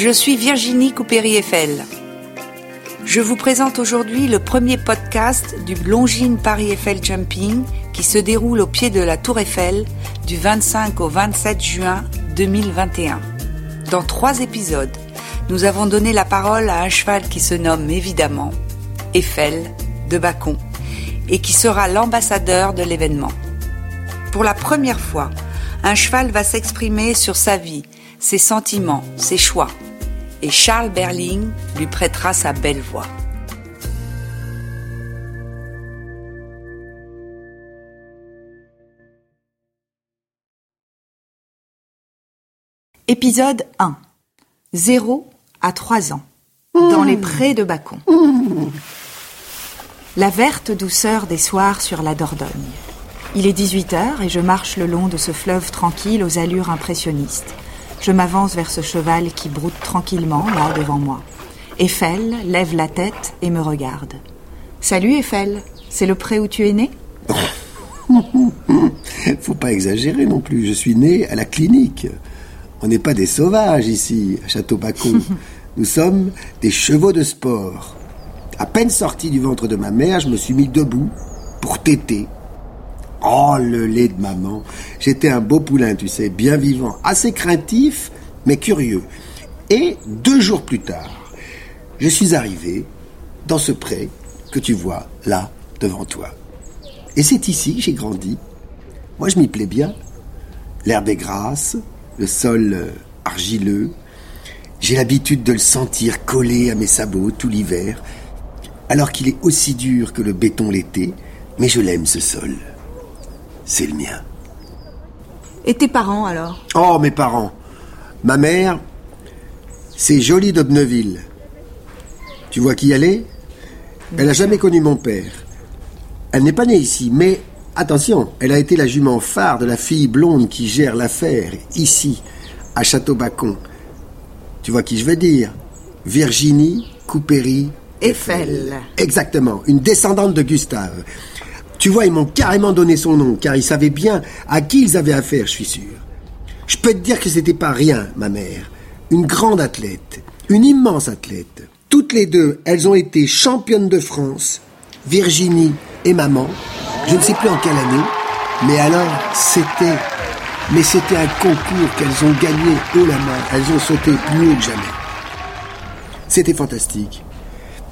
Je suis Virginie Coupéry-Eiffel. Je vous présente aujourd'hui le premier podcast du Longines Paris Eiffel Jumping qui se déroule au pied de la Tour Eiffel du 25 au 27 juin 2021. Dans trois épisodes, nous avons donné la parole à un cheval qui se nomme évidemment Eiffel de Bacon et qui sera l'ambassadeur de l'événement. Pour la première fois, un cheval va s'exprimer sur sa vie, ses sentiments, ses choix. Et Charles Berling lui prêtera sa belle voix. Épisode 1. 0 à 3 ans. Dans les prés de Bacon. La verte douceur des soirs sur la Dordogne. Il est 18 heures et je marche le long de ce fleuve tranquille aux allures impressionnistes. Je m'avance vers ce cheval qui broute tranquillement là devant moi. Eiffel lève la tête et me regarde. Salut Eiffel, c'est le pré où tu es né? Faut pas exagérer non plus, je suis né à la clinique. On n'est pas des sauvages ici, à Château-Bacon. Nous sommes des chevaux de sport. À peine sorti du ventre de ma mère, je me suis mis debout pour téter. Oh, le lait de maman. J'étais un beau poulain, tu sais, bien vivant, assez craintif, mais curieux. Et deux jours plus tard, je suis arrivé dans ce pré que tu vois là devant toi. Et c'est ici que j'ai grandi. Moi, je m'y plais bien. L'herbe est grasse, le sol euh, argileux. J'ai l'habitude de le sentir collé à mes sabots tout l'hiver, alors qu'il est aussi dur que le béton l'été, mais je l'aime ce sol. C'est le mien. Et tes parents alors Oh, mes parents. Ma mère, c'est Jolie d'Obneville. Tu vois qui elle est? Elle n'a jamais connu mon père. Elle n'est pas née ici, mais attention, elle a été la jument phare de la fille blonde qui gère l'affaire, ici, à Château-Bacon. Tu vois qui je veux dire? Virginie Coupéry Eiffel. Exactement, une descendante de Gustave. Tu vois, ils m'ont carrément donné son nom, car ils savaient bien à qui ils avaient affaire, je suis sûr. Je peux te dire que c'était pas rien, ma mère. Une grande athlète, une immense athlète. Toutes les deux, elles ont été championnes de France, Virginie et maman. Je ne sais plus en quelle année, mais alors c'était, mais c'était un concours qu'elles ont gagné haut la main. Elles ont sauté plus haut que jamais. C'était fantastique.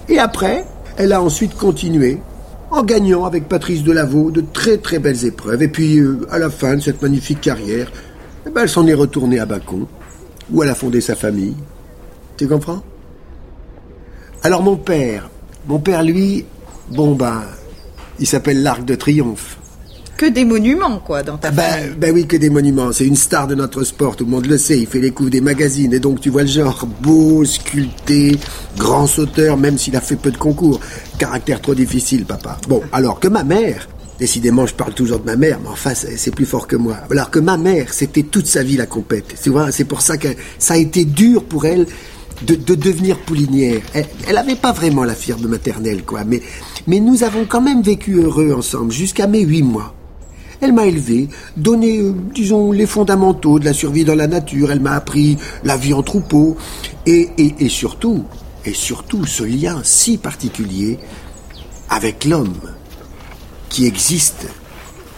Et après, elle a ensuite continué en gagnant avec Patrice Delaveau de très très belles épreuves. Et puis, euh, à la fin de cette magnifique carrière, eh ben, elle s'en est retournée à Bacon, où elle a fondé sa famille. Tu comprends? Alors mon père, mon père lui, bon ben, il s'appelle l'Arc de Triomphe. Que des monuments, quoi, dans ta famille. Ben, ben oui, que des monuments. C'est une star de notre sport, tout le monde le sait. Il fait les coups des magazines. Et donc, tu vois le genre. Beau, sculpté, grand sauteur, même s'il a fait peu de concours. Caractère trop difficile, papa. Bon, alors que ma mère, décidément, je parle toujours de ma mère, mais enfin, c'est plus fort que moi. Alors que ma mère, c'était toute sa vie la compète. Tu vois, c'est pour ça que ça a été dur pour elle de, de devenir poulinière. Elle, elle avait pas vraiment la fibre maternelle, quoi. Mais, mais nous avons quand même vécu heureux ensemble jusqu'à mes huit mois. Elle m'a élevé, donné, euh, disons, les fondamentaux de la survie dans la nature. Elle m'a appris la vie en troupeau. Et, et, et surtout, et surtout, ce lien si particulier avec l'homme qui existe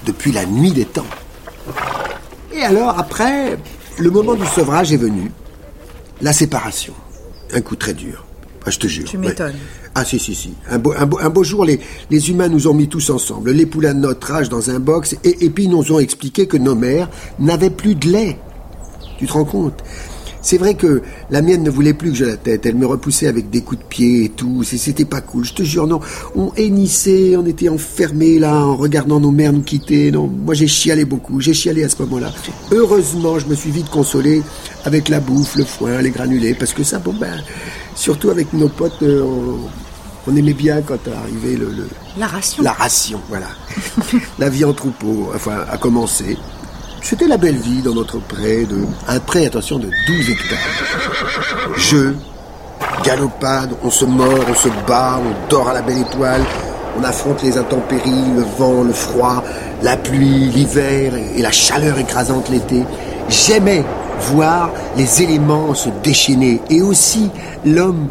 depuis la nuit des temps. Et alors, après, le moment du sevrage est venu. La séparation. Un coup très dur. Ah, je te jure. Tu ouais. Ah si, si, si. Un beau, jour, les, les humains nous ont mis tous ensemble, les poulains de notre âge dans un box, et, et puis nous ont expliqué que nos mères n'avaient plus de lait. Tu te rends compte? C'est vrai que la mienne ne voulait plus que je la tête. Elle me repoussait avec des coups de pied et tout. C'était pas cool. Je te jure, non. On hennissait, on était enfermés là, en regardant nos mères nous quitter. Non, moi j'ai chialé beaucoup. J'ai chialé à ce moment-là. Heureusement, je me suis vite consolé avec la bouffe, le foin, les granulés, parce que ça, bon ben, surtout avec nos potes, euh, on aimait bien quand arrivait le- le, La ration. la ration, voilà. la vie en troupeau, enfin, a commencé. C'était la belle vie dans notre pré de... Un pré, attention, de 12 hectares. Jeux, galopade, on se mord, on se bat, on dort à la belle étoile, on affronte les intempéries, le vent, le froid, la pluie, l'hiver et la chaleur écrasante l'été. J'aimais voir les éléments se déchaîner et aussi l'homme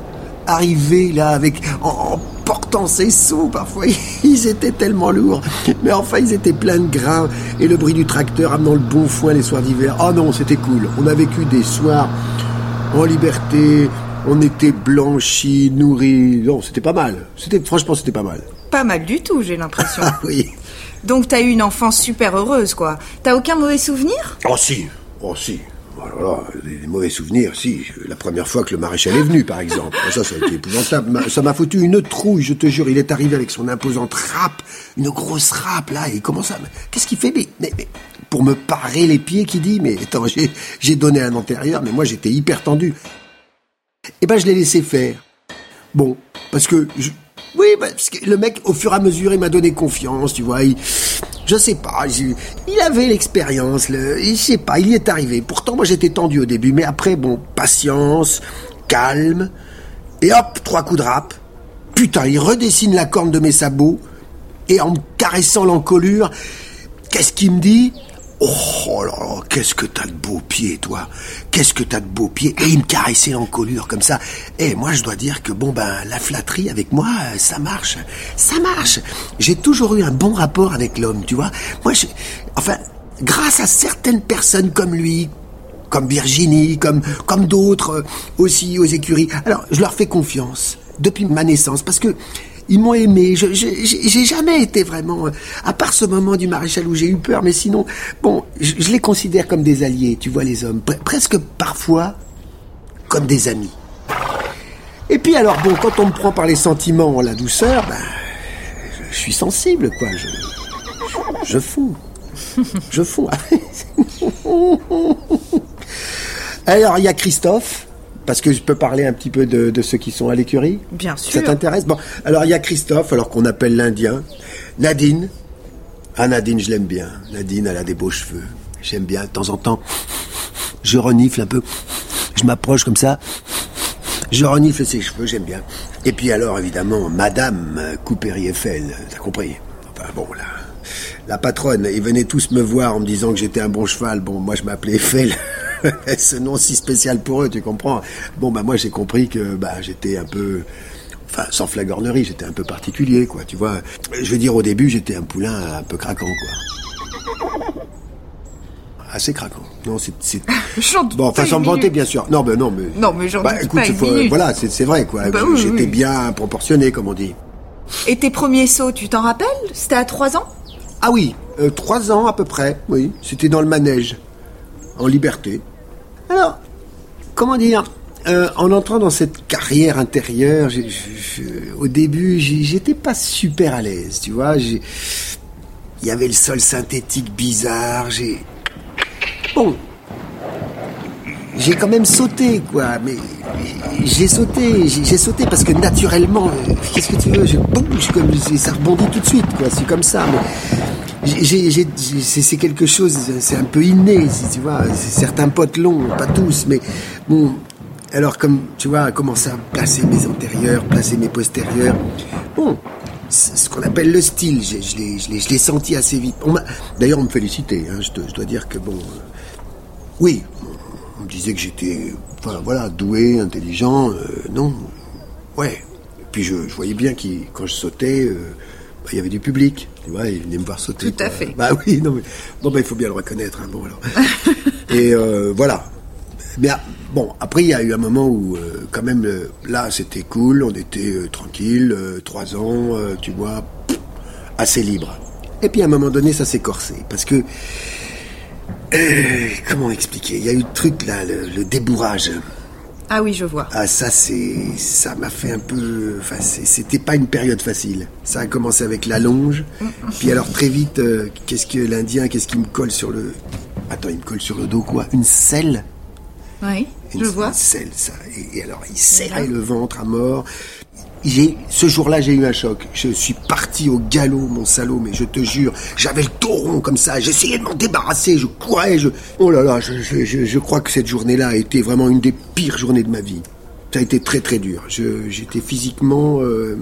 arriver là avec en, en portant ses seaux. Parfois, ils étaient tellement lourds, mais enfin, ils étaient pleins de grains et le bruit du tracteur amenant le bon foin les soirs d'hiver. Oh non, c'était cool. On a vécu des soirs en liberté. On était blanchis, nourris. Non, c'était pas mal. C'était franchement, c'était pas mal. Pas mal du tout, j'ai l'impression. Ah oui. Donc t'as eu une enfance super heureuse, quoi. T'as aucun mauvais souvenir? Oh si, oh si. Voilà, les, les mauvais souvenirs, si. La première fois que le maréchal est venu, par exemple. Ça, ça a été épouvantable. Ça m'a foutu une trouille, je te jure. Il est arrivé avec son imposante râpe, une grosse râpe, là, et à... me- Qu'est-ce qu'il fait mais, mais, pour me parer les pieds, qui dit, mais attends, j'ai, donné un antérieur, mais moi, j'étais hyper tendu. Eh ben, je l'ai laissé faire. Bon, parce que... Oui, parce que le mec, au fur et à mesure, il m'a donné confiance, tu vois. Il... Je sais pas, avait l'expérience, le... je sais pas, il y est arrivé. Pourtant, moi, j'étais tendu au début, mais après, bon, patience, calme, et hop, trois coups de râpe. Putain, il redessine la corne de mes sabots, et en me caressant l'encolure, qu'est-ce qu'il me dit? Oh là là, qu'est-ce que t'as de beaux pieds, toi Qu'est-ce que t'as de beaux pieds Et il me caressait l'encolure comme ça. Et moi, je dois dire que, bon, ben, la flatterie avec moi, ça marche. Ça marche. J'ai toujours eu un bon rapport avec l'homme, tu vois. Moi, je... Enfin, grâce à certaines personnes comme lui, comme Virginie, comme, comme d'autres euh, aussi aux écuries. Alors, je leur fais confiance depuis ma naissance parce que ils m'ont aimé. Je- J'ai jamais été vraiment, euh, à part ce moment du maréchal où j'ai eu peur, mais sinon, bon, je, les considère comme des alliés, tu vois, les hommes, Pre- presque parfois comme des amis. Et puis alors, bon, quand on me prend par les sentiments, la douceur, ben, je, suis sensible, quoi. Je, je, je fonds. Je fonds. Alors, il y a Christophe, parce que je peux parler un petit peu de, de ceux qui sont à l'écurie. Bien sûr. Ça t'intéresse? Bon, alors il y a Christophe, alors qu'on appelle l'Indien. Nadine. Ah, Nadine, je l'aime bien. Nadine, elle a des beaux cheveux. J'aime bien, de temps en temps. Je renifle un peu. Je m'approche comme ça. Je renifle ses cheveux, j'aime bien. Et puis alors, évidemment, Madame Coupéry-Eiffel, t'as compris? Enfin bon, là, la patronne, ils venaient tous me voir en me disant que j'étais un bon cheval. Bon, moi je m'appelais Eiffel. Ce nom si spécial pour eux, tu comprends Bon, bah moi j'ai compris que bah, j'étais un peu... Enfin, sans flagornerie, j'étais un peu particulier, quoi, tu vois. Je veux dire, au début, j'étais un poulain un peu craquant, quoi. Assez craquant. Non, c'est... c'est- doute Bon, enfin, sans me vanter, bien sûr. Non, mais non, mais... Non, mais j'en bah, écoute, pas faut- minute. voilà, c'est vrai, quoi. Bah oui, J'étais oui. bien proportionné, comme on dit. Et tes premiers sauts, tu t'en rappelles? C'était à 3 ans? Ah oui, euh, trois ans à peu près, oui. C'était dans le manège, en liberté. Alors, comment dire euh, En entrant dans cette carrière intérieure, je- au début, j'étais pas super à l'aise, tu vois. Il y avait le sol synthétique bizarre, j'ai... Bon, j'ai quand même sauté, quoi. Mais j'ai sauté, j'ai j'ai sauté parce que naturellement, euh, qu'est-ce que tu veux, je bouge comme ça rebondit tout de suite, quoi. C'est comme ça. Mais c'est quelque chose, c'est un peu inné, tu vois. Certains potes l'ont, pas tous, mais bon. Alors comme tu vois, commencer à placer mes antérieurs, placer mes postérieurs. Bon, ce qu'on appelle le style. Je l'ai- senti assez vite. D'ailleurs, on me félicitait. Hein, je, dois dire que bon. euh, oui, on me disait que j'étais, voilà, doué, intelligent, euh, non, ouais. Puis je, voyais bien qu'il, quand je sautais, euh, bah, il y avait du public, tu vois, ils venaient me voir sauter. Tout à fait. Bah oui, non mais, bon bah il faut bien le reconnaître, hein, bon alors. Et euh, voilà. Bien, bon, après il y a eu un moment où, euh, quand même, euh, là c'était cool, on était tranquille, trois ans, tu vois, pff, assez libre. Et puis à un moment donné, ça s'est corsé, parce que comment expliquer? Il y a eu le truc là, le, le débourrage. Ah oui, je vois. Ah ça c'est, ça m'a fait un peu, enfin c'était pas une période facile. Ça a commencé avec la longe, puis alors très vite, euh, qu'est-ce que l'Indien, qu'est-ce qui me colle sur le, attends, il me colle sur le dos quoi? Une selle? Oui, une, je vois. une selle, ça. Et, et alors, il serrait le ventre à mort. Ce jour-là, j'ai eu un choc. Je suis parti au galop, mon salaud, mais je te jure, j'avais le dos rond comme ça. J'essayais de m'en débarrasser, je courais, je... Oh là là, je, je, je, je crois que cette journée-là a été vraiment une des pires journées de ma vie. Ça a été très très dur. J'étais physiquement... euh,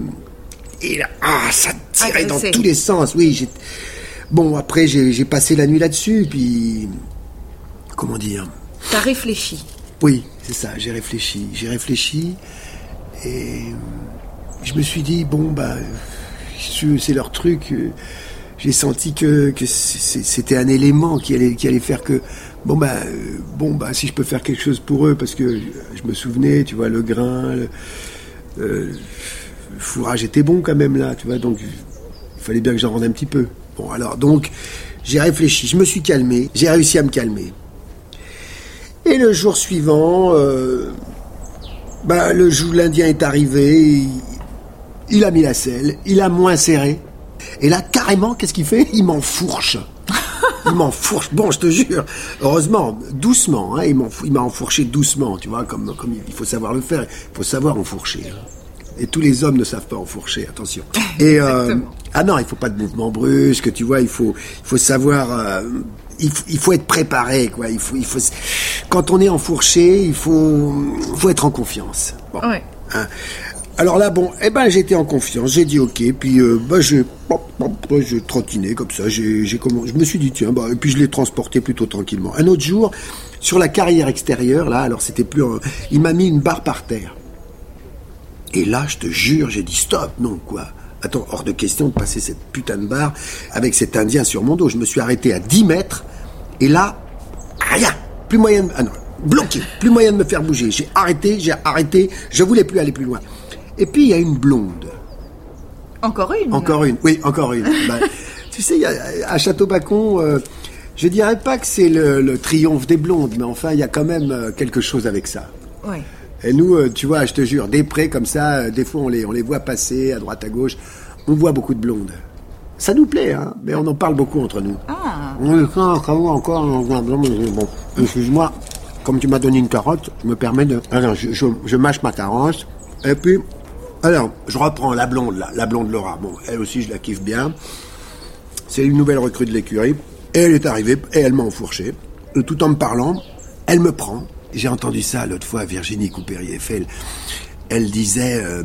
Et là, ah, ça tirait dans tous les sens, oui. Bon, après, j'ai passé la nuit là-dessus, puis... Comment dire? T'as réfléchi Oui, c'est ça, j'ai réfléchi. J'ai réfléchi et je me suis dit, bon, bah, c'est leur truc. J'ai senti que, que c'était un élément qui allait, qui allait faire que, bon, bah, bon, bah, si je peux faire quelque chose pour eux, parce que je me souvenais, tu vois, le grain, le, euh, le fourrage était bon quand même là, tu vois, donc il fallait bien que j'en rende un petit peu. Bon, alors, donc, j'ai réfléchi, je me suis calmé, j'ai réussi à me calmer. Et le jour suivant, euh, bah, le jour l'Indien est arrivé, il, a mis la selle, il a moins serré. Et là, carrément, qu'est-ce qu'il fait? Il m'enfourche. Il m'enfourche. Bon, je te jure. Heureusement, doucement. Hein, il m'a enfourché doucement, tu vois, comme, comme il faut savoir le faire. Il faut savoir enfourcher. Hein. Et tous les hommes ne savent pas enfourcher, attention. Et euh, ah non, il faut pas de mouvement brusque, tu vois. Il faut, il faut savoir. Euh, il, faut être préparé, quoi. Il faut, il faut. Quand on est enfourché, il faut, faut être en confiance. Bon. Ouais. Hein. Alors là, bon, eh ben, j'étais en confiance, j'ai dit ok, puis euh, bah, je, je trottinais comme ça, j'ai, j'ai je me suis dit tiens, bah, et puis je l'ai transporté plutôt tranquillement. Un autre jour, sur la carrière extérieure, là, alors c'était plus, il m'a mis une barre par terre. Et là, je te jure, j'ai dit stop, non, quoi. Attends, hors de question de passer cette putain de barre avec cet Indien sur mon dos. Je me suis arrêté à 10 mètres, et là, rien, plus moyen de... Ah non, bloqué, plus moyen de me faire bouger. J'ai arrêté, j'ai arrêté, je voulais plus aller plus loin. Et puis, il y a une blonde. Encore une Encore une, oui, encore une. Bah, tu sais, à Château-Bacon... Euh, je dirais pas que c'est le, triomphe des blondes, mais enfin, il y a quand même euh, quelque chose avec ça. Oui. Et nous, euh, tu vois, je te jure, des près comme ça, euh, des fois on les, on les voit passer à droite à gauche. On voit beaucoup de blondes. Ça nous plaît, hein, mais on en parle beaucoup entre nous. Ah. On est encore, bon, excuse-moi, comme tu m'as donné une carotte, je me permets de. Alors, je, je, mâche ma carotte, et puis, alors, je reprends la blonde, là, la blonde Laura. Bon, elle aussi, je la kiffe bien. C'est une nouvelle recrue de l'écurie. Et elle est arrivée, et elle m'a enfourché. tout en me parlant, elle me prend, j'ai entendu ça l'autre fois, Virginie Coupéry-Eiffel. Elle disait euh,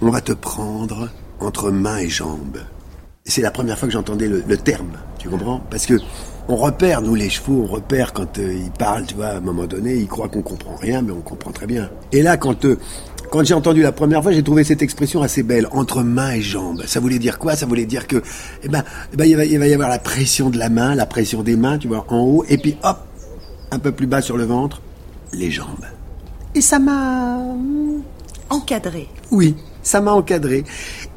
On va te prendre entre main et jambes. C'est la première fois que j'entendais le, terme, tu comprends? Parce que on repère, nous les chevaux, on repère quand euh, ils parlent, tu vois, à un moment donné, ils croient qu'on comprend rien, mais on comprend très bien. Et là, quand euh, quand j'ai entendu la première fois, j'ai trouvé cette expression assez belle, entre main et jambes. Ça voulait dire quoi? Ça voulait dire que, eh ben, eh ben il, va, il va y avoir la pression de la main, la pression des mains, tu vois, en haut, et puis hop, un peu plus bas sur le ventre, les jambes. Et ça m'a... Encadré. Oui, ça m'a encadré.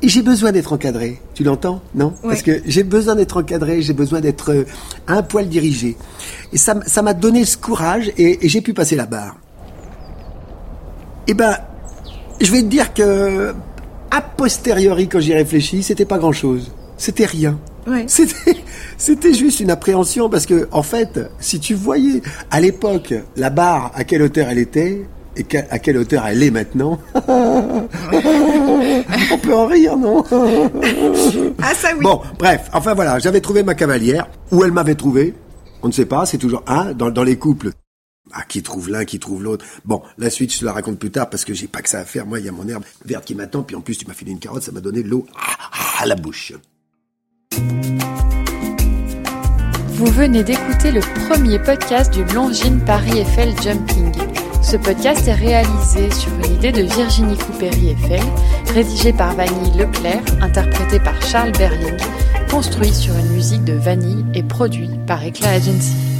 Et j'ai besoin d'être encadré. Tu l'entends Non Parce que j'ai besoin d'être encadré, j'ai besoin d'être euh, un poil dirigé. Et ça m'a donné ce courage et, j'ai pu passer la barre. Eh ben, je vais te dire que, a posteriori, quand j'y réfléchis, c'était pas grand-chose. C'était rien. C'était, c'était juste une appréhension parce que, en fait, si tu voyais à l'époque la barre à quelle hauteur elle était et à quelle hauteur elle est maintenant, on peut en rire, non? Ah ça oui. Bon, bref, enfin voilà, j'avais trouvé ma cavalière où elle m'avait trouvé. On ne sait pas, c'est toujours un dans, dans les couples. Ah, qui trouve l'un, qui trouve l'autre. Bon, la suite, je te la raconte plus tard parce que j'ai pas que ça à faire. Moi, il y a mon herbe verte qui m'attend, puis en plus, tu m'as filé une carotte, ça m'a donné de l'eau à la bouche. Vous venez d'écouter le premier podcast du Longines Paris Eiffel Jumping. Ce podcast est réalisé sur une idée de Virginie Coupéry-Eiffel, rédigé par Vanille Leclerc, interprété par Charles Berling, construit sur une musique de Vanille et produit par Eclat Agency.